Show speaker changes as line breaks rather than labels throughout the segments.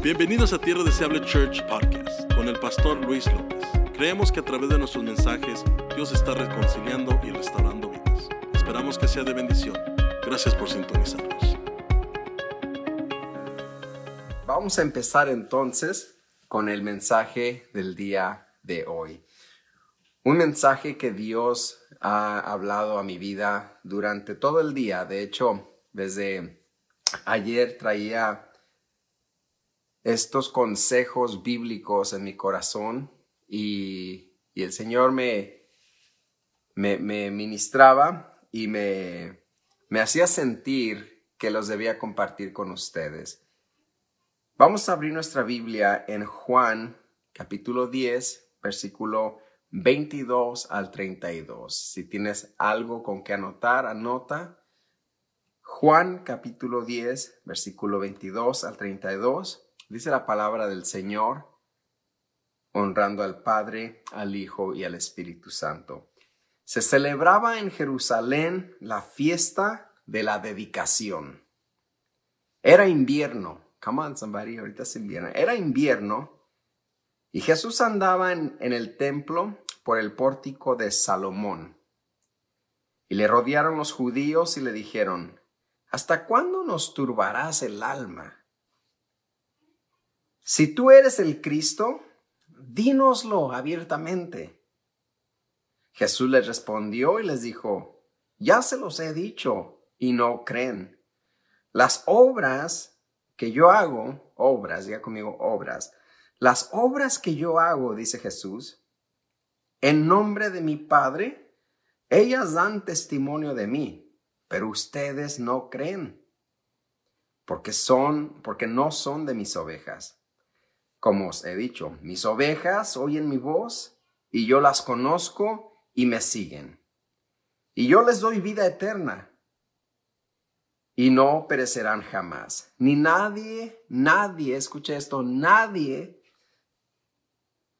Bienvenidos a Tierra Deseable Church Podcast con el pastor Luis López. Creemos que a través de nuestros mensajes Dios está reconciliando y restaurando vidas. Esperamos que sea de bendición. Gracias por sintonizarnos.
Vamos a empezar entonces con el mensaje del día de hoy. Un mensaje que Dios ha hablado a mi vida durante todo el día. De hecho, desde ayer traía estos consejos bíblicos en mi corazón y, el Señor me, me, ministraba y me, me hacía sentir que los debía compartir con ustedes. Vamos a abrir nuestra Biblia en Juan capítulo 10, versículo 22 al 32. Si tienes algo con que anotar, anota. Juan capítulo 10, versículo 22 al 32. Dice la palabra del Señor, honrando al Padre, al Hijo y al Espíritu Santo. Se celebraba en Jerusalén la fiesta de la dedicación. Era invierno. Come on, somebody, ahorita es invierno. Era invierno y Jesús andaba en, en el templo por el pórtico de Salomón. Y le rodearon los judíos y le dijeron, ¿Hasta cuándo nos turbarás el alma? Si tú eres el Cristo, dínoslo abiertamente. Jesús les respondió y les dijo, ya se los he dicho y no creen. Las obras que yo hago, obras, diga conmigo, obras, las obras que yo hago, dice Jesús, en nombre de mi Padre, ellas dan testimonio de mí, pero ustedes no creen, porque son, porque no son de mis ovejas. Como os he dicho, mis ovejas oyen mi voz y yo las conozco y me siguen. Y yo les doy vida eterna y no perecerán jamás. Ni nadie, nadie, escuche esto, nadie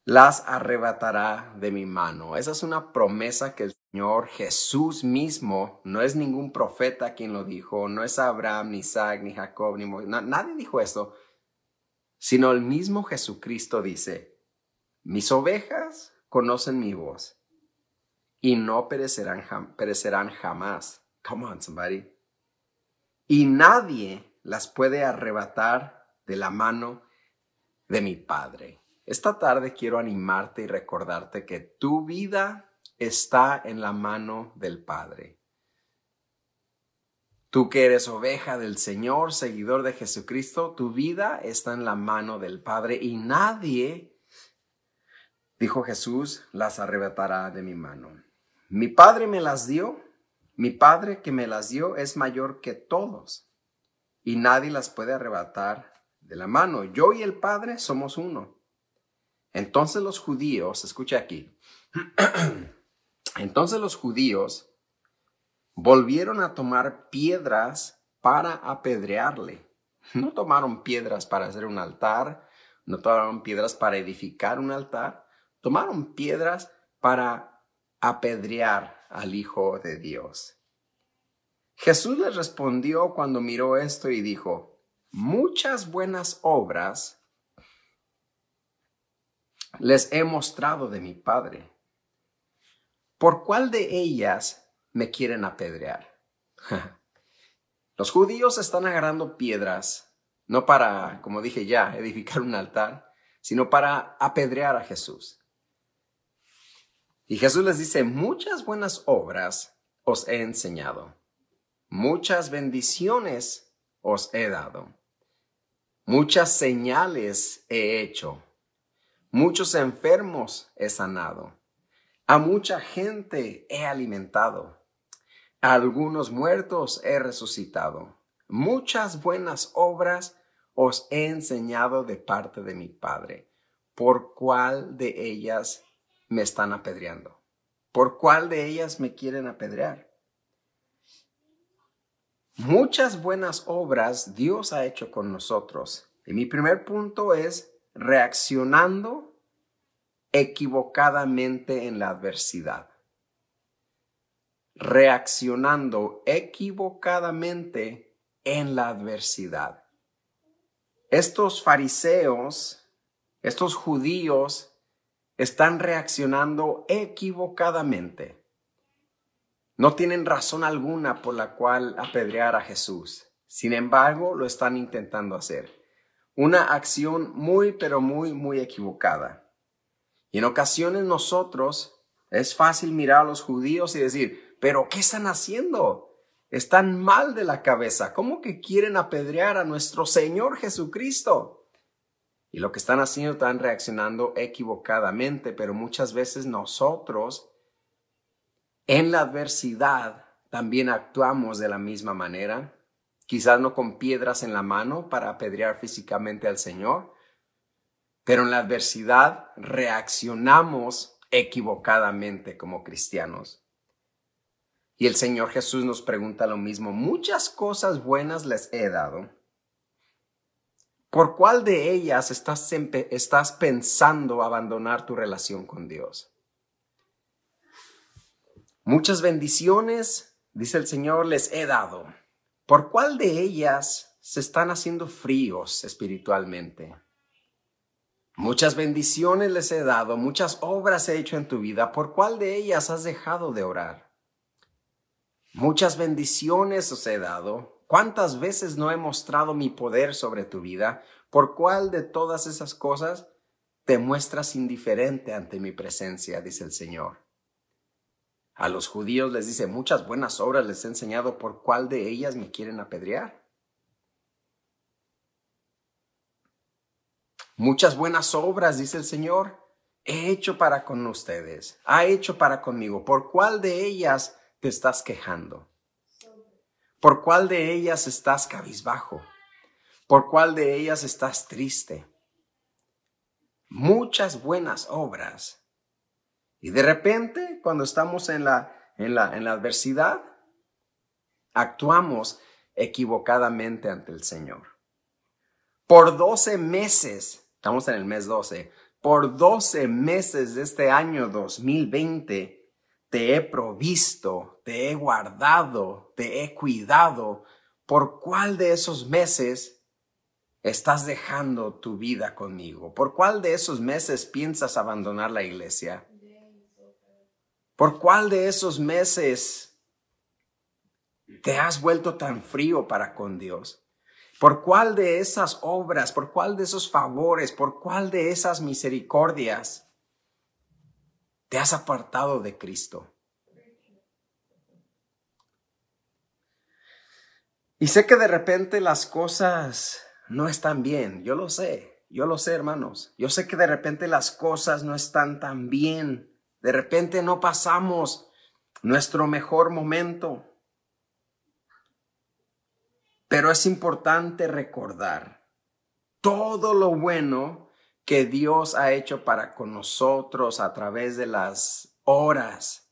las arrebatará de mi mano. Esa es una promesa que el Señor Jesús mismo, no es ningún profeta quien lo dijo, no es Abraham, ni Isaac, ni Jacob, ni Moisés, nadie dijo esto sino el mismo Jesucristo dice, mis ovejas conocen mi voz y no perecerán, perecerán jamás. Come on, somebody. Y nadie las puede arrebatar de la mano de mi Padre. Esta tarde quiero animarte y recordarte que tu vida está en la mano del Padre. Tú que eres oveja del Señor, seguidor de Jesucristo, tu vida está en la mano del Padre y nadie, dijo Jesús, las arrebatará de mi mano. Mi Padre me las dio, mi Padre que me las dio es mayor que todos y nadie las puede arrebatar de la mano. Yo y el Padre somos uno. Entonces los judíos, escucha aquí, entonces los judíos volvieron a tomar piedras para apedrearle. No tomaron piedras para hacer un altar, no tomaron piedras para edificar un altar, tomaron piedras para apedrear al Hijo de Dios. Jesús les respondió cuando miró esto y dijo, muchas buenas obras les he mostrado de mi Padre. ¿Por cuál de ellas me quieren apedrear. Los judíos están agarrando piedras, no para, como dije ya, edificar un altar, sino para apedrear a Jesús. Y Jesús les dice, muchas buenas obras os he enseñado, muchas bendiciones os he dado, muchas señales he hecho, muchos enfermos he sanado, a mucha gente he alimentado algunos muertos he resucitado. Muchas buenas obras os he enseñado de parte de mi Padre. ¿Por cuál de ellas me están apedreando? ¿Por cuál de ellas me quieren apedrear? Muchas buenas obras Dios ha hecho con nosotros. Y mi primer punto es reaccionando equivocadamente en la adversidad reaccionando equivocadamente en la adversidad. estos fariseos, estos judíos, están reaccionando equivocadamente. No tienen razón alguna por la cual apedrear a Jesús. Sin embargo, lo están intentando hacer. Una acción muy, pero muy, muy equivocada. Y en ocasiones nosotros es fácil mirar a los judíos y decir, pero ¿qué están haciendo? Están mal de la cabeza. ¿Cómo que quieren apedrear a nuestro Señor Jesucristo? Y lo que están haciendo están reaccionando equivocadamente, pero muchas veces nosotros en la adversidad también actuamos de la misma manera, quizás no con piedras en la mano para apedrear físicamente al Señor, pero en la adversidad reaccionamos equivocadamente como cristianos. Y el Señor Jesús nos pregunta lo mismo, muchas cosas buenas les he dado. ¿Por cuál de ellas estás, estás pensando abandonar tu relación con Dios? Muchas bendiciones, dice el Señor, les he dado. ¿Por cuál de ellas se están haciendo fríos espiritualmente? Muchas bendiciones les he dado, muchas obras he hecho en tu vida. ¿Por cuál de ellas has dejado de orar? Muchas bendiciones os he dado. ¿Cuántas veces no he mostrado mi poder sobre tu vida? ¿Por cuál de todas esas cosas te muestras indiferente ante mi presencia? dice el Señor. A los judíos les dice, muchas buenas obras les he enseñado, ¿por cuál de ellas me quieren apedrear? Muchas buenas obras, dice el Señor, he hecho para con ustedes, ha hecho para conmigo. ¿Por cuál de ellas te estás quejando? ¿Por cuál de ellas estás cabizbajo? ¿Por cuál de ellas estás triste? Muchas buenas obras y de repente, cuando estamos en la, en la, en la adversidad, actuamos equivocadamente ante el Señor. Por 12 meses, estamos en el mes 12, por 12 meses de este año 2020, te he provisto, te he guardado, te he cuidado. ¿Por cuál de esos meses estás dejando tu vida conmigo? ¿Por cuál de esos meses piensas abandonar la iglesia? ¿Por cuál de esos meses te has vuelto tan frío para con Dios? ¿Por cuál de esas obras, por cuál de esos favores, por cuál de esas misericordias te has apartado de Cristo? Y sé que de repente las cosas no están bien, yo lo sé, yo lo sé hermanos, yo sé que de repente las cosas no están tan bien de repente no pasamos nuestro mejor momento. Pero es importante recordar todo lo bueno que Dios ha hecho para con nosotros a través de las horas,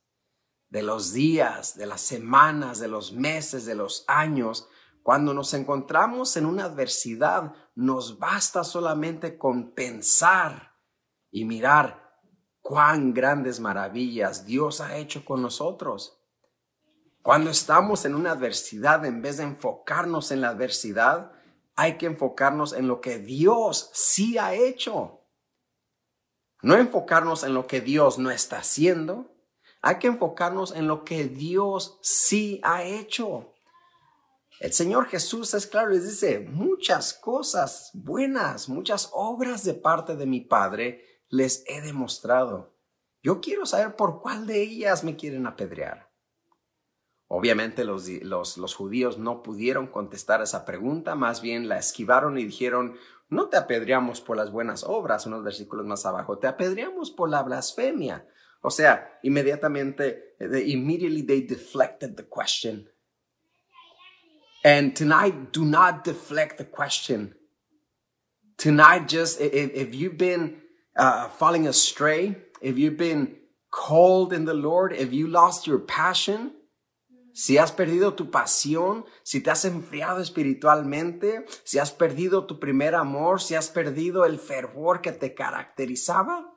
de los días, de las semanas, de los meses, de los años. Cuando nos encontramos en una adversidad, nos basta solamente con pensar y mirar cuán grandes maravillas Dios ha hecho con nosotros. Cuando estamos en una adversidad, en vez de enfocarnos en la adversidad, hay que enfocarnos en lo que Dios sí ha hecho. No enfocarnos en lo que Dios no está haciendo. Hay que enfocarnos en lo que Dios sí ha hecho. El Señor Jesús es claro, les dice, muchas cosas buenas, muchas obras de parte de mi Padre les he demostrado. Yo quiero saber por cuál de ellas me quieren apedrear. Obviamente los, los, judíos no pudieron contestar esa pregunta, más bien la esquivaron y dijeron, no te apedreamos por las buenas obras, unos versículos más abajo, te apedreamos por la blasfemia. O sea, inmediatamente, immediately they deflected the question. And tonight, do not deflect the question. Tonight, just if, if you've been uh, falling astray, if you've been cold in the Lord, if you lost your passion, si has perdido tu pasión, si te has enfriado espiritualmente, si has perdido tu primer amor, si has perdido el fervor que te caracterizaba,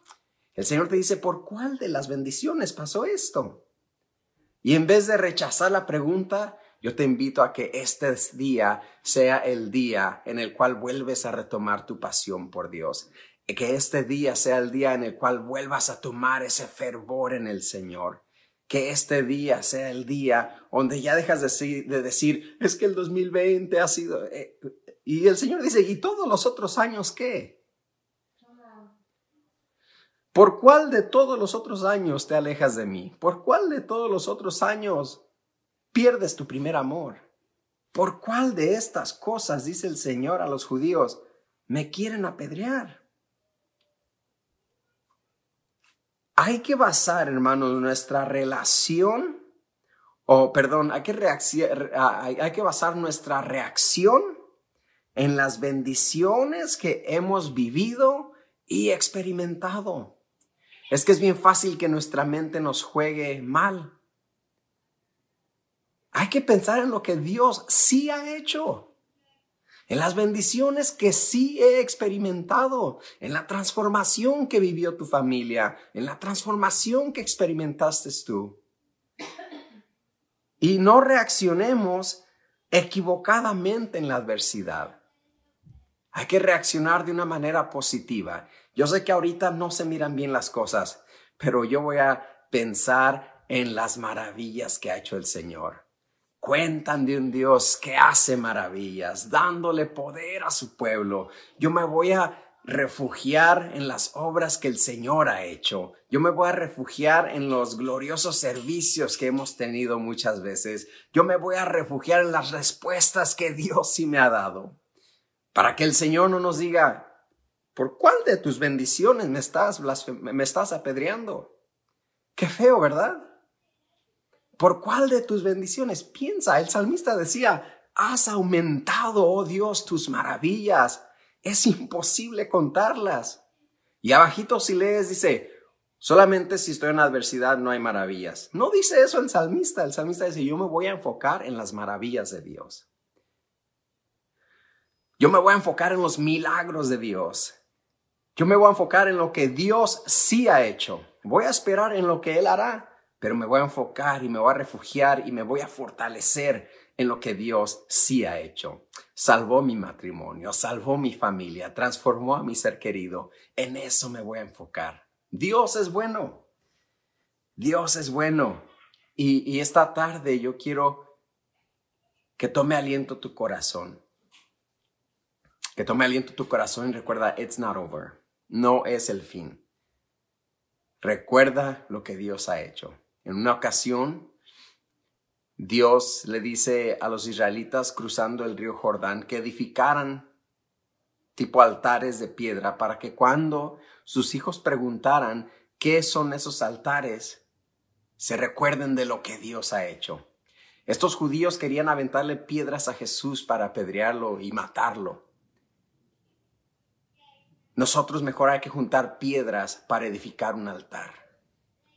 el Señor te dice, ¿por cuál de las bendiciones pasó esto? Y en vez de rechazar la pregunta, yo te invito a que este día sea el día en el cual vuelves a retomar tu pasión por Dios. Que este día sea el día en el cual vuelvas a tomar ese fervor en el Señor. Que este día sea el día donde ya dejas de decir, es que el 2020 ha sido... Eh, y el Señor dice, ¿y todos los otros años qué? ¿Por cuál de todos los otros años te alejas de mí? ¿Por cuál de todos los otros años pierdes tu primer amor? ¿Por cuál de estas cosas, dice el Señor a los judíos, me quieren apedrear? Hay que basar, hermanos, nuestra relación, o perdón, hay que, basar nuestra reacción en las bendiciones que hemos vivido y experimentado. Es que es bien fácil que nuestra mente nos juegue mal. Hay que pensar en lo que Dios sí ha hecho, en las bendiciones que sí he experimentado, en la transformación que vivió tu familia, en la transformación que experimentaste tú. Y no reaccionemos equivocadamente en la adversidad. Hay que reaccionar de una manera positiva. Yo sé que ahorita no se miran bien las cosas, pero yo voy a pensar en las maravillas que ha hecho el Señor. Cuentan de un Dios que hace maravillas, dándole poder a su pueblo. Yo me voy a refugiar en las obras que el Señor ha hecho. Yo me voy a refugiar en los gloriosos servicios que hemos tenido muchas veces. Yo me voy a refugiar en las respuestas que Dios sí me ha dado. Para que el Señor no nos diga, ¿Por cuál de tus bendiciones me estás, me estás apedreando? Qué feo, ¿verdad? ¿Por cuál de tus bendiciones? Piensa, el salmista decía, has aumentado, oh Dios, tus maravillas. Es imposible contarlas. Y abajito si lees dice, solamente si estoy en adversidad no hay maravillas. No dice eso el salmista. El salmista dice, yo me voy a enfocar en las maravillas de Dios. Yo me voy a enfocar en los milagros de Dios. Yo me voy a enfocar en lo que Dios sí ha hecho. Voy a esperar en lo que Él hará, pero me voy a enfocar y me voy a refugiar y me voy a fortalecer en lo que Dios sí ha hecho. Salvó mi matrimonio, salvó mi familia, transformó a mi ser querido. En eso me voy a enfocar. Dios es bueno. Dios es bueno. Y, esta tarde yo quiero que tome aliento tu corazón. Que tome aliento tu corazón y recuerda, it's not over no es el fin. Recuerda lo que Dios ha hecho. En una ocasión, Dios le dice a los israelitas cruzando el río Jordán que edificaran tipo altares de piedra para que cuando sus hijos preguntaran qué son esos altares, se recuerden de lo que Dios ha hecho. Estos judíos querían aventarle piedras a Jesús para apedrearlo y matarlo. Nosotros mejor hay que juntar piedras para edificar un altar.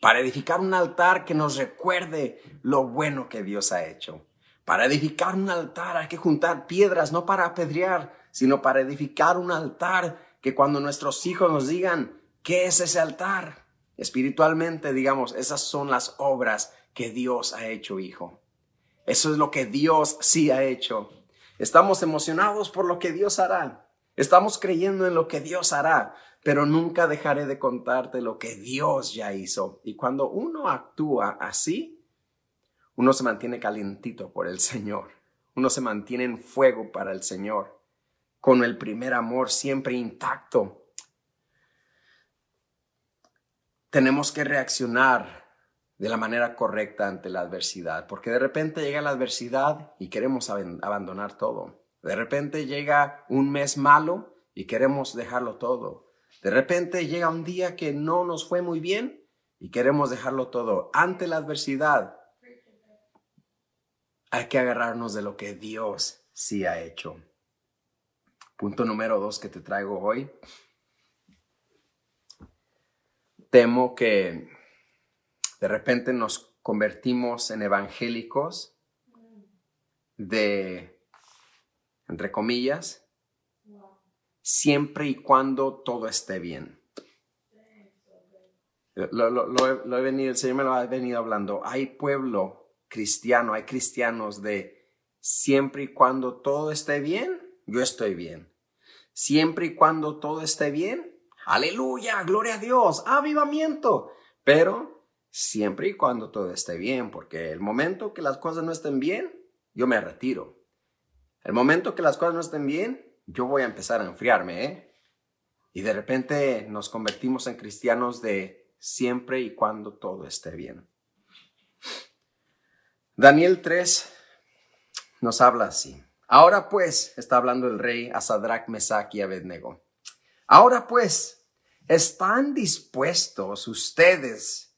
Para edificar un altar que nos recuerde lo bueno que Dios ha hecho. Para edificar un altar hay que juntar piedras, no para apedrear, sino para edificar un altar que cuando nuestros hijos nos digan, ¿qué es ese altar? Espiritualmente, digamos, esas son las obras que Dios ha hecho, hijo. Eso es lo que Dios sí ha hecho. Estamos emocionados por lo que Dios hará. Estamos creyendo en lo que Dios hará, pero nunca dejaré de contarte lo que Dios ya hizo. Y cuando uno actúa así, uno se mantiene calientito por el Señor. Uno se mantiene en fuego para el Señor, con el primer amor siempre intacto. Tenemos que reaccionar de la manera correcta ante la adversidad, porque de repente llega la adversidad y queremos abandonar todo. De repente llega un mes malo y queremos dejarlo todo. De repente llega un día que no nos fue muy bien y queremos dejarlo todo. Ante la adversidad hay que agarrarnos de lo que Dios sí ha hecho. Punto número dos que te traigo hoy. Temo que de repente nos convertimos en evangélicos de entre comillas, siempre y cuando todo esté bien. Lo, he venido, el Señor me lo ha venido hablando. Hay pueblo cristiano, hay cristianos de siempre y cuando todo esté bien, yo estoy bien. Siempre y cuando todo esté bien, aleluya, gloria a Dios, avivamiento. Pero siempre y cuando todo esté bien, porque el momento que las cosas no estén bien, yo me retiro. El momento que las cosas no estén bien, yo voy a empezar a enfriarme, ¿eh? Y de repente nos convertimos en cristianos de siempre y cuando todo esté bien. Daniel 3 nos habla así. Ahora pues, está hablando el rey a Sadrach, Mesach y Abednego. Ahora pues, ¿están dispuestos ustedes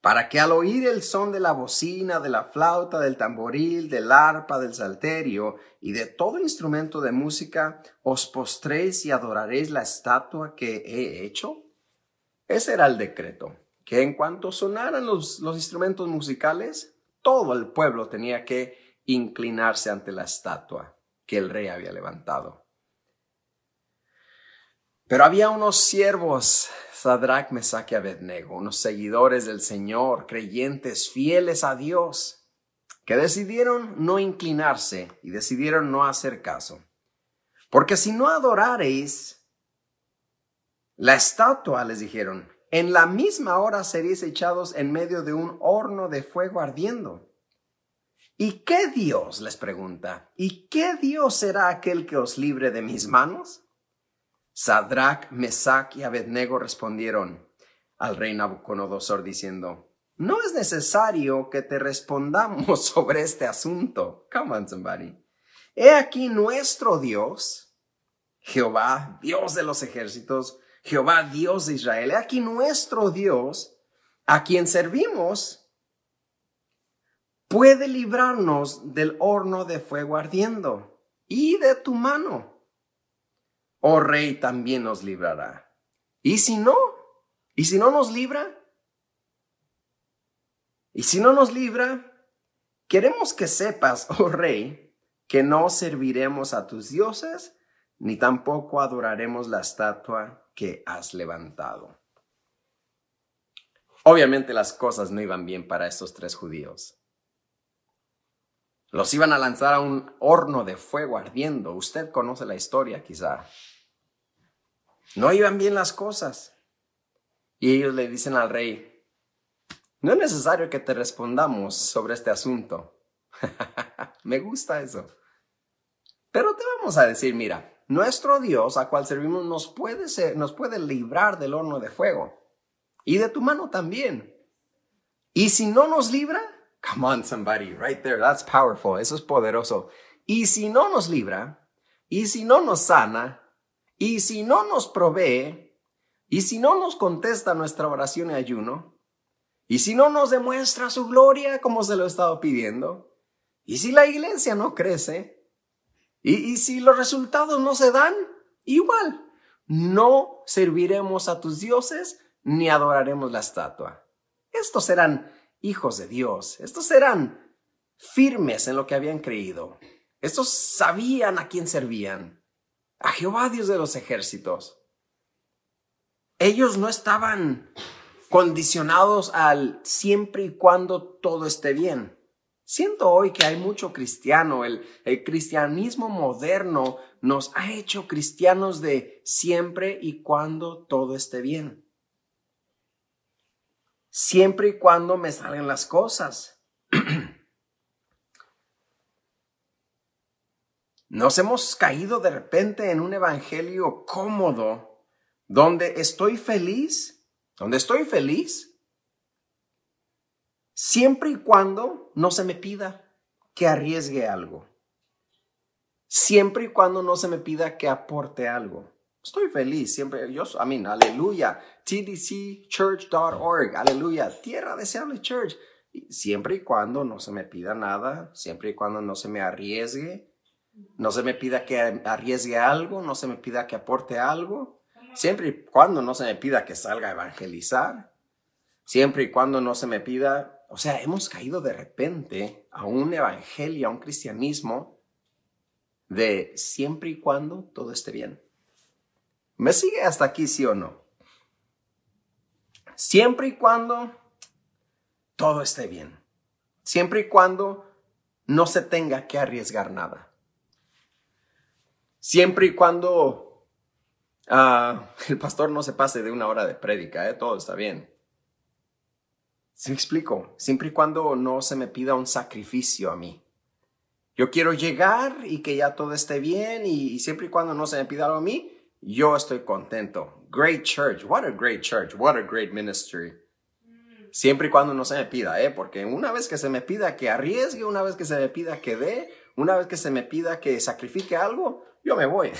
para que al oír el son de la bocina, de la flauta, del tamboril, del arpa, del salterio y de todo instrumento de música, os postréis y adoraréis la estatua que he hecho? Ese era el decreto, que en cuanto sonaran los, los instrumentos musicales, todo el pueblo tenía que inclinarse ante la estatua que el rey había levantado. Pero había unos siervos, Sadrach, Mesach Abednego, unos seguidores del Señor, creyentes, fieles a Dios, que decidieron no inclinarse y decidieron no hacer caso. Porque si no adorareis la estatua, les dijeron, en la misma hora seréis echados en medio de un horno de fuego ardiendo. ¿Y qué Dios? les pregunta. ¿Y qué Dios será aquel que os libre de mis manos? Sadrach, Mesach y Abednego respondieron al rey Nabucodonosor diciendo, no es necesario que te respondamos sobre este asunto. Come on, somebody. He aquí nuestro Dios, Jehová, Dios de los ejércitos, Jehová Dios de Israel, aquí nuestro Dios, a quien servimos, puede librarnos del horno de fuego ardiendo y de tu mano. Oh rey, también nos librará. Y si no, y si no nos libra, y si no nos libra, queremos que sepas, oh rey, que no serviremos a tus dioses, ni tampoco adoraremos la estatua que has levantado. Obviamente las cosas no iban bien para estos tres judíos. Los iban a lanzar a un horno de fuego ardiendo. Usted conoce la historia quizá. No iban bien las cosas. Y ellos le dicen al rey, no es necesario que te respondamos sobre este asunto. Me gusta eso. Pero te vamos a decir, mira, nuestro Dios, a cual servimos, nos puede, nos puede librar del horno de fuego y de tu mano también. Y si no nos libra, come on somebody, right there, that's powerful, eso es poderoso. Y si no nos libra, y si no nos sana, y si no nos provee, y si no nos contesta nuestra oración y ayuno, y si no nos demuestra su gloria como se lo he estado pidiendo, y si la iglesia no crece, y, si los resultados no se dan, igual, no serviremos a tus dioses ni adoraremos la estatua. Estos eran hijos de Dios, estos eran firmes en lo que habían creído, estos sabían a quién servían, a Jehová Dios de los ejércitos. Ellos no estaban condicionados al siempre y cuando todo esté bien. Siento hoy que hay mucho cristiano, el, cristianismo moderno nos ha hecho cristianos de siempre y cuando todo esté bien. Siempre y cuando me salgan las cosas. Nos hemos caído de repente en un evangelio cómodo, donde estoy feliz, donde estoy feliz, siempre y cuando no se me pida que arriesgue algo. Siempre y cuando no se me pida que aporte algo. Estoy feliz, siempre, yo, I mean, aleluya, tdcchurch.org, aleluya, Tierra Deseable Church. Siempre y cuando no se me pida nada, siempre y cuando no se me arriesgue, no se me pida que arriesgue algo, no se me pida que aporte algo, siempre y cuando no se me pida que salga a evangelizar, siempre y cuando no se me pida o sea, hemos caído de repente a un evangelio, a un cristianismo de siempre y cuando todo esté bien. ¿Me sigue hasta aquí, sí o no? Siempre y cuando todo esté bien. siempre y cuando no se tenga que arriesgar nada. Siempre y cuando ah, el pastor no se pase de una hora de prédica, ¿eh? todo está bien. ¿Se me explico? Siempre y cuando no se me pida un sacrificio a mí. Yo quiero llegar y que ya todo esté bien y, siempre y cuando no se me pida algo a mí, yo estoy contento. Great church. What a great church. What a great ministry. Siempre y cuando no se me pida, ¿eh? Porque una vez que se me pida que arriesgue, una vez que se me pida que dé, una vez que se me pida que sacrifique algo, yo me voy.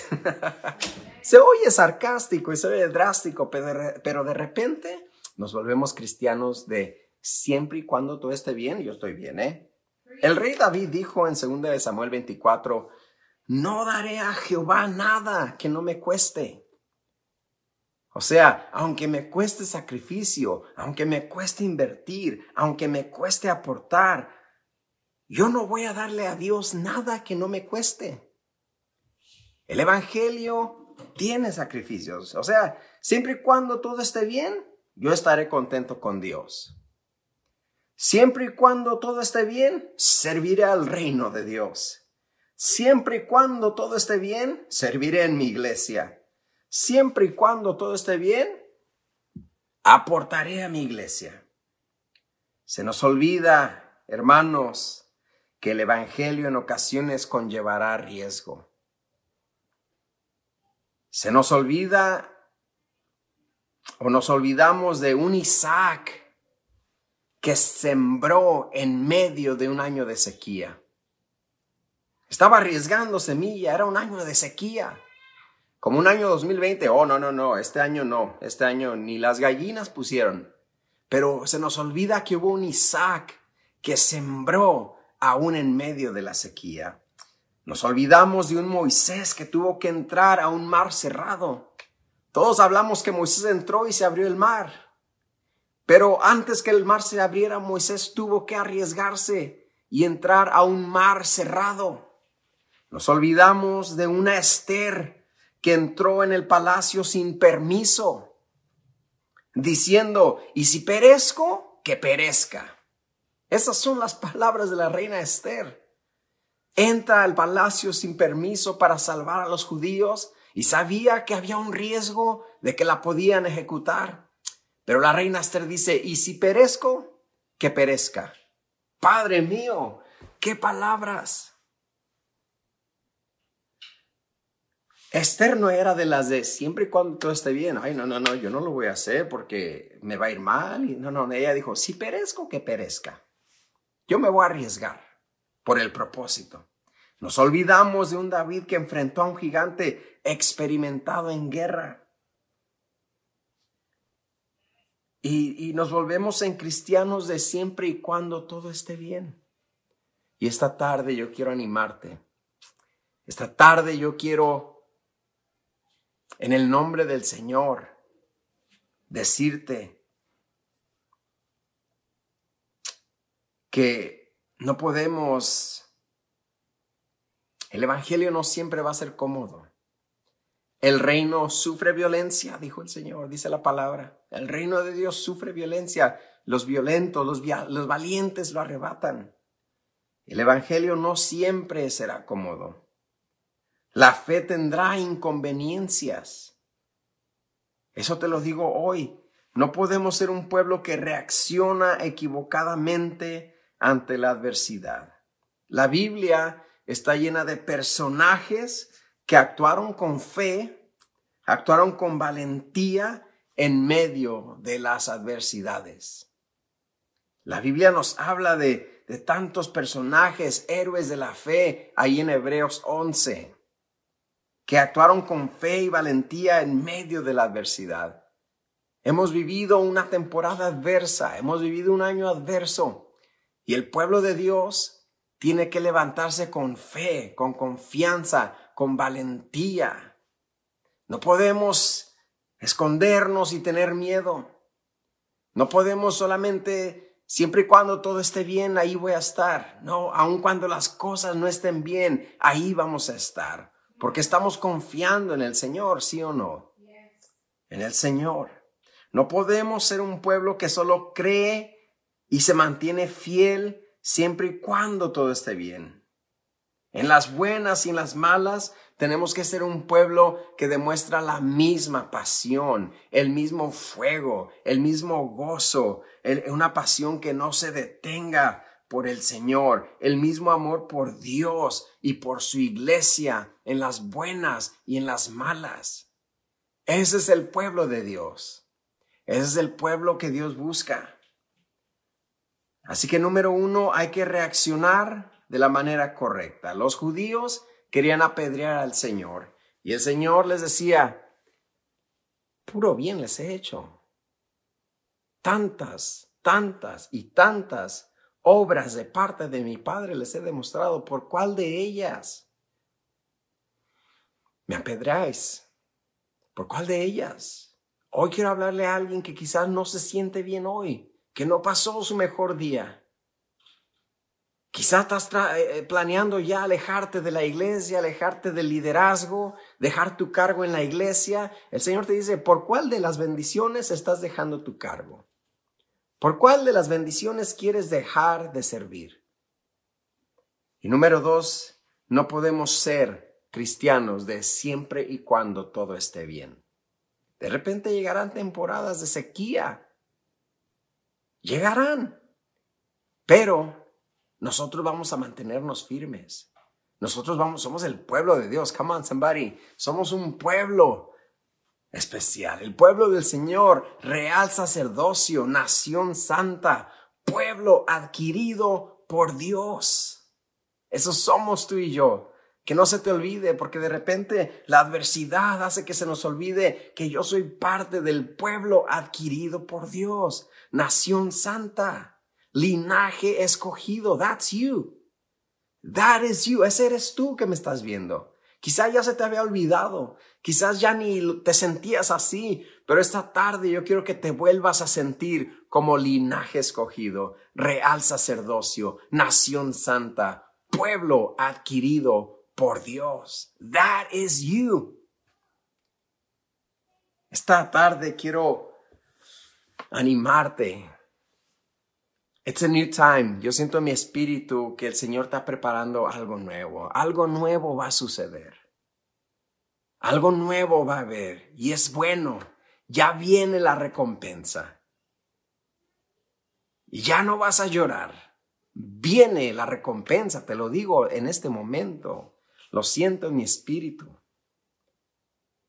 se oye sarcástico y se oye drástico, pero de repente nos volvemos cristianos de siempre y cuando todo esté bien, yo estoy bien, ¿eh? El rey David dijo en 2 Samuel 24, no daré a Jehová nada que no me cueste. O sea, aunque me cueste sacrificio, aunque me cueste invertir, aunque me cueste aportar, yo no voy a darle a Dios nada que no me cueste. El Evangelio tiene sacrificios. O sea, siempre y cuando todo esté bien, yo estaré contento con Dios. Siempre y cuando todo esté bien, serviré al reino de Dios. Siempre y cuando todo esté bien, serviré en mi iglesia. Siempre y cuando todo esté bien, aportaré a mi iglesia. Se nos olvida, hermanos, que el Evangelio en ocasiones conllevará riesgo. Se nos olvida o nos olvidamos de un Isaac que sembró en medio de un año de sequía. Estaba arriesgando semilla, era un año de sequía. Como un año 2020, oh, no, no, no, este año no, este año ni las gallinas pusieron. Pero se nos olvida que hubo un Isaac que sembró aún en medio de la sequía. Nos olvidamos de un Moisés que tuvo que entrar a un mar cerrado. Todos hablamos que Moisés entró y se abrió el mar. Pero antes que el mar se abriera, Moisés tuvo que arriesgarse y entrar a un mar cerrado. Nos olvidamos de una Esther que entró en el palacio sin permiso, diciendo, y si perezco, que perezca. Esas son las palabras de la reina Esther. Entra al palacio sin permiso para salvar a los judíos y sabía que había un riesgo de que la podían ejecutar. Pero la reina Esther dice, y si perezco, que perezca. Padre mío, qué palabras. Esther no era de las de siempre y cuando todo esté bien. Ay, no, no, no, yo no lo voy a hacer porque me va a ir mal. Y no, no, ella dijo, si perezco, que perezca. Yo me voy a arriesgar por el propósito. Nos olvidamos de un David que enfrentó a un gigante experimentado en guerra. Y, nos volvemos en cristianos de siempre y cuando todo esté bien. Y esta tarde yo quiero animarte. Esta tarde yo quiero, en el nombre del Señor, decirte que no podemos, el Evangelio no siempre va a ser cómodo. El reino sufre violencia, dijo el Señor, dice la palabra. El reino de Dios sufre violencia. Los violentos, los, los valientes lo arrebatan. El Evangelio no siempre será cómodo. La fe tendrá inconveniencias. Eso te lo digo hoy. No podemos ser un pueblo que reacciona equivocadamente ante la adversidad. La Biblia está llena de personajes que actuaron con fe, actuaron con valentía en medio de las adversidades. La Biblia nos habla de, de tantos personajes, héroes de la fe, ahí en Hebreos 11, que actuaron con fe y valentía en medio de la adversidad. Hemos vivido una temporada adversa, hemos vivido un año adverso. Y el pueblo de Dios tiene que levantarse con fe, con confianza, con valentía. No podemos escondernos y tener miedo. No podemos solamente, siempre y cuando todo esté bien, ahí voy a estar. No, aun cuando las cosas no estén bien, ahí vamos a estar. Porque estamos confiando en el Señor, ¿sí o no? En el Señor. No podemos ser un pueblo que solo cree y se mantiene fiel siempre y cuando todo esté bien. En las buenas y en las malas, tenemos que ser un pueblo que demuestra la misma pasión, el mismo fuego, el mismo gozo, una pasión que no se detenga por el Señor, el mismo amor por Dios y por su iglesia en las buenas y en las malas. Ese es el pueblo de Dios. Ese es el pueblo que Dios busca. Así que número uno, hay que reaccionar de la manera correcta. Los judíos querían apedrear al Señor y el Señor les decía, puro bien les he hecho. Tantas, tantas y tantas obras de parte de mi Padre les he demostrado. ¿Por cuál de ellas? Me apedreáis. ¿Por cuál de ellas? Hoy quiero hablarle a alguien que quizás no se siente bien hoy, que no pasó su mejor día. Quizás estás eh, eh, planeando ya alejarte de la iglesia, alejarte del liderazgo, dejar tu cargo en la iglesia. El Señor te dice, ¿por cuál de las bendiciones estás dejando tu cargo? ¿Por cuál de las bendiciones quieres dejar de servir? Y número dos, no podemos ser cristianos de siempre y cuando todo esté bien. De repente llegarán temporadas de sequía. Llegarán. Pero nosotros vamos a mantenernos firmes. Nosotros vamos, somos el pueblo de Dios. Come on, somebody. Somos un pueblo especial, el pueblo del Señor, real sacerdocio, nación santa, pueblo adquirido por Dios. Eso somos tú y yo. Que no se te olvide, porque de repente la adversidad hace que se nos olvide que yo soy parte del pueblo adquirido por Dios, nación santa linaje escogido. That's you. That is you. Ese eres tú que me estás viendo. Quizás ya se te había olvidado. Quizás ya ni te sentías así. Pero esta tarde yo quiero que te vuelvas a sentir como linaje escogido, real sacerdocio, nación santa, pueblo adquirido por Dios. That is you. Esta tarde quiero animarte It's a new time. Yo siento en mi espíritu que el Señor está preparando algo nuevo. Algo nuevo va a suceder. Algo nuevo va a haber. Y es bueno. Ya viene la recompensa. Y ya no vas a llorar. Viene la recompensa, te lo digo en este momento. Lo siento en mi espíritu.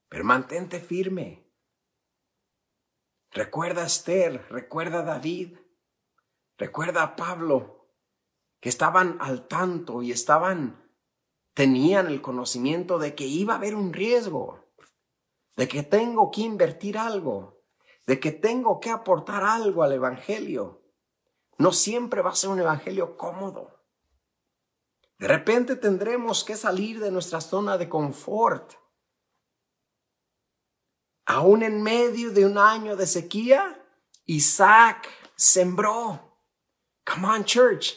Pero mantente firme. Recuerda a Esther, recuerda a David. Recuerda a Pablo, que estaban al tanto y estaban, tenían el conocimiento de que iba a haber un riesgo, de que tengo que invertir algo, de que tengo que aportar algo al Evangelio. No siempre va a ser un Evangelio cómodo. De repente tendremos que salir de nuestra zona de confort. Aún en medio de un año de sequía, Isaac sembró. Come on, church.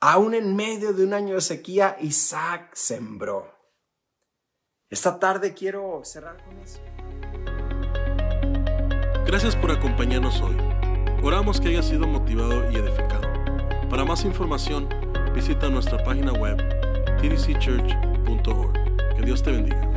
Aún en medio de un año de sequía, Isaac sembró. Esta tarde quiero cerrar con eso.
Gracias por acompañarnos hoy. Oramos que haya sido motivado y edificado. Para más información, visita nuestra página web tdcchurch.org. Que Dios te bendiga.